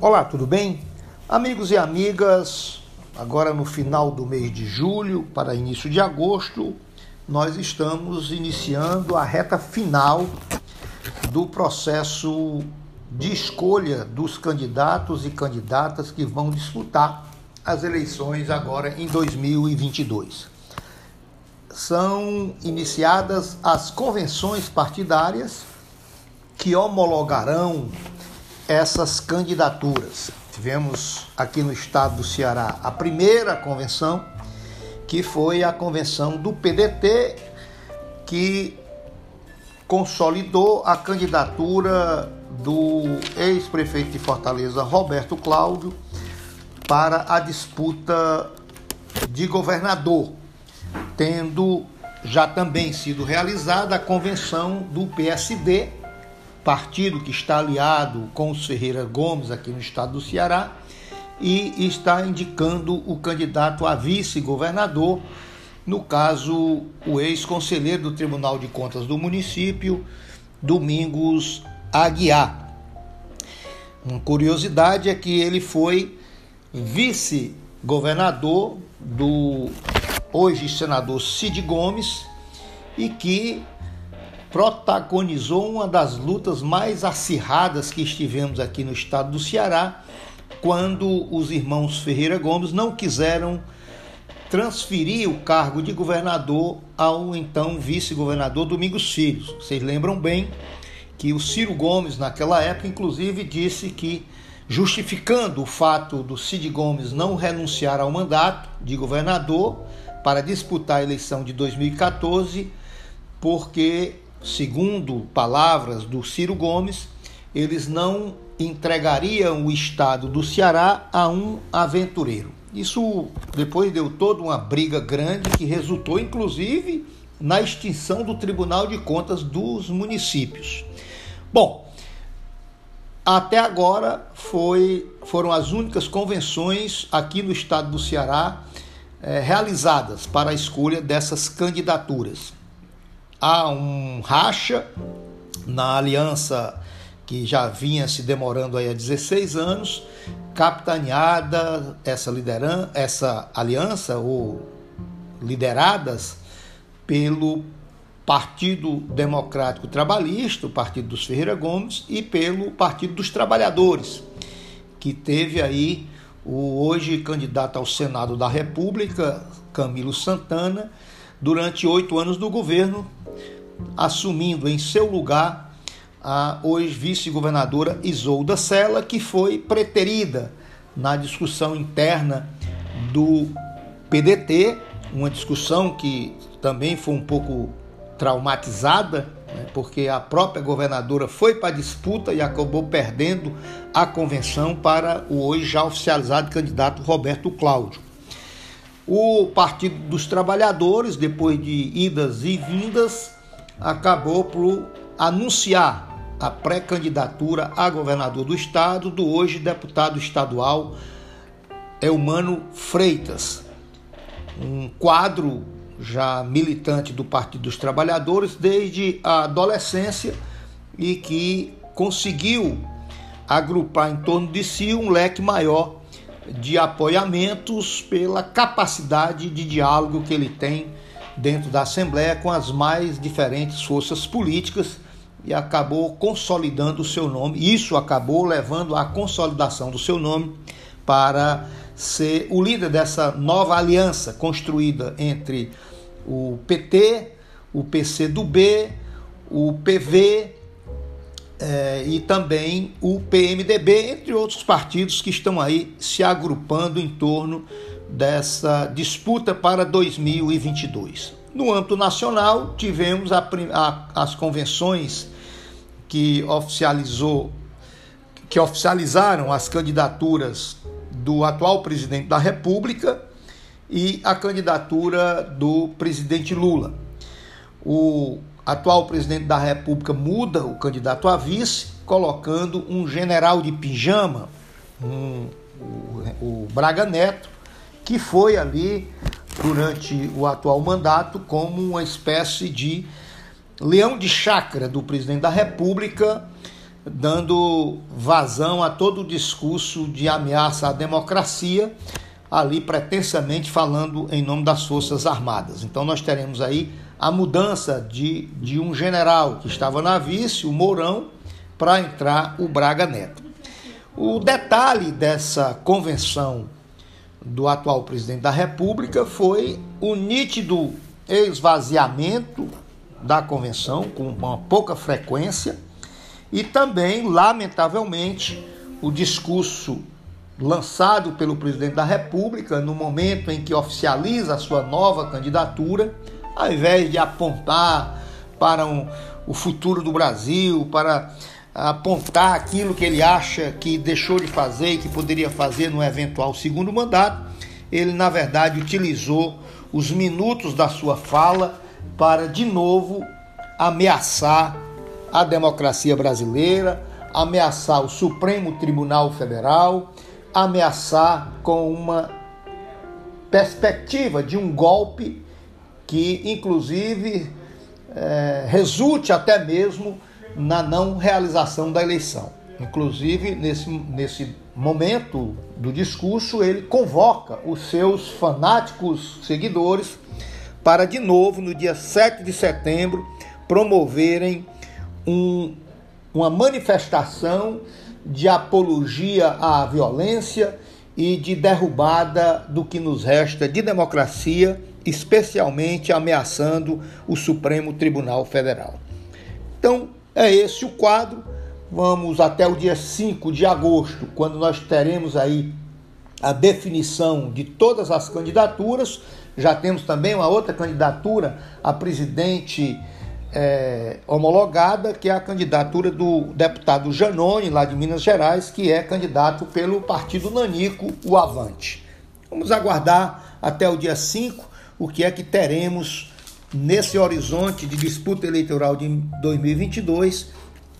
Olá, tudo bem? Amigos e amigas, agora no final do mês de julho para início de agosto, nós estamos iniciando a reta final do processo de escolha dos candidatos e candidatas que vão disputar as eleições agora em 2022. São iniciadas as convenções partidárias que homologarão essas candidaturas. Tivemos aqui no estado do Ceará a primeira convenção, que foi a convenção do PDT, que consolidou a candidatura do ex-prefeito de Fortaleza, Roberto Cláudio, para a disputa de governador, tendo já também sido realizada a convenção do PSD, partido que está aliado com os Ferreira Gomes aqui no estado do Ceará e está indicando o candidato a vice-governador, no caso, o ex-conselheiro do Tribunal de Contas do município, Domingos Aguiar. Uma curiosidade é que ele foi vice-governador do hoje senador Cid Gomes e que protagonizou uma das lutas mais acirradas que estivemos aqui no estado do Ceará, quando os irmãos Ferreira Gomes não quiseram transferir o cargo de governador ao então vice-governador Domingos Filho. Vocês lembram bem que o Ciro Gomes, naquela época, inclusive, disse que, justificando o fato do Cid Gomes não renunciar ao mandato de governador para disputar a eleição de 2014, porque segundo palavras do Ciro Gomes, eles não entregariam o estado do Ceará a um aventureiro. Isso depois deu toda uma briga grande que resultou, inclusive, na extinção do Tribunal de Contas dos municípios. Bom, até agora foi, foram as únicas convenções aqui no estado do Ceará é, realizadas para a escolha dessas candidaturas há um racha na aliança que já vinha se demorando aí há 16 anos, capitaneada essa liderança, essa aliança ou lideradas pelo Partido Democrático Trabalhista, o Partido dos Ferreira Gomes, e pelo Partido dos Trabalhadores, que teve aí o hoje candidato ao Senado da República, Camilo Santana, durante oito anos do governo, assumindo em seu lugar a hoje vice-governadora Isolda Sela, que foi preterida na discussão interna do PDT, uma discussão que também foi um pouco traumatizada, né, porque a própria governadora foi para a disputa e acabou perdendo a convenção para o hoje já oficializado candidato Roberto Cláudio. O Partido dos Trabalhadores, depois de idas e vindas, acabou por anunciar a pré-candidatura a governador do estado do hoje deputado estadual Eumano Freitas, um quadro já militante do Partido dos Trabalhadores desde a adolescência e que conseguiu agrupar em torno de si um leque maior de apoiamentos pela capacidade de diálogo que ele tem dentro da Assembleia com as mais diferentes forças políticas e acabou consolidando o seu nome. Isso acabou levando à consolidação do seu nome para ser o líder dessa nova aliança construída entre o PT, o PCdoB, o PV e também o PMDB, entre outros partidos que estão aí se agrupando em torno dessa disputa para 2022. No âmbito nacional, tivemos a, a, as convenções que oficializou que oficializaram as candidaturas do atual presidente da República e a candidatura do presidente Lula. O atual presidente da República muda o candidato a vice, colocando um general de pijama, um, o, o Braga Neto, que foi ali durante o atual mandato como uma espécie de leão de chácara do presidente da República, dando vazão a todo o discurso de ameaça à democracia, ali pretensamente falando em nome das Forças Armadas. Então nós teremos aí a mudança de, de um general que estava na vice, o Mourão, para entrar o Braga Neto. O detalhe dessa convenção do atual presidente da República foi o nítido esvaziamento da convenção, com uma pouca frequência, e também, lamentavelmente, o discurso lançado pelo presidente da República no momento em que oficializa a sua nova candidatura, ao invés de apontar para um, o futuro do Brasil, para apontar aquilo que ele acha que deixou de fazer e que poderia fazer no eventual segundo mandato, ele na verdade utilizou os minutos da sua fala para de novo ameaçar a democracia brasileira, ameaçar o Supremo Tribunal Federal, ameaçar com uma perspectiva de um golpe que, inclusive, é, resulte até mesmo na não realização da eleição. Inclusive, nesse, nesse momento do discurso, ele convoca os seus fanáticos seguidores para, de novo, no dia 7 de setembro, promoverem um, uma manifestação de apologia à violência e de derrubada do que nos resta de democracia, especialmente ameaçando o Supremo Tribunal Federal. Então, é esse o quadro. Vamos até o dia 5 de agosto, quando nós teremos aí a definição de todas as candidaturas. Já temos também uma outra candidatura a presidente é, homologada, que é a candidatura do deputado Janone, lá de Minas Gerais, que é candidato pelo partido Nanico, o Avante. Vamos aguardar até o dia 5 o que é que teremos nesse horizonte de disputa eleitoral de 2022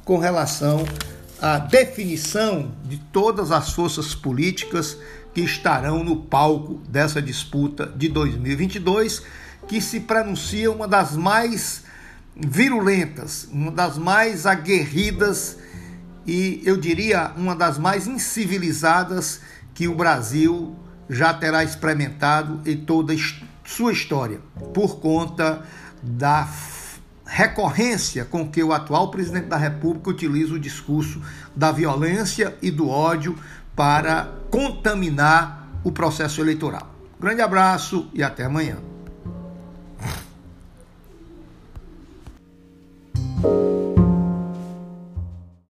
com relação à definição de todas as forças políticas que estarão no palco dessa disputa de 2022, que se pronuncia uma das mais virulentas, uma das mais aguerridas e eu diria uma das mais incivilizadas que o Brasil já terá experimentado em toda a sua história, por conta da recorrência com que o atual presidente da República utiliza o discurso da violência e do ódio para contaminar o processo eleitoral. Grande abraço e até amanhã.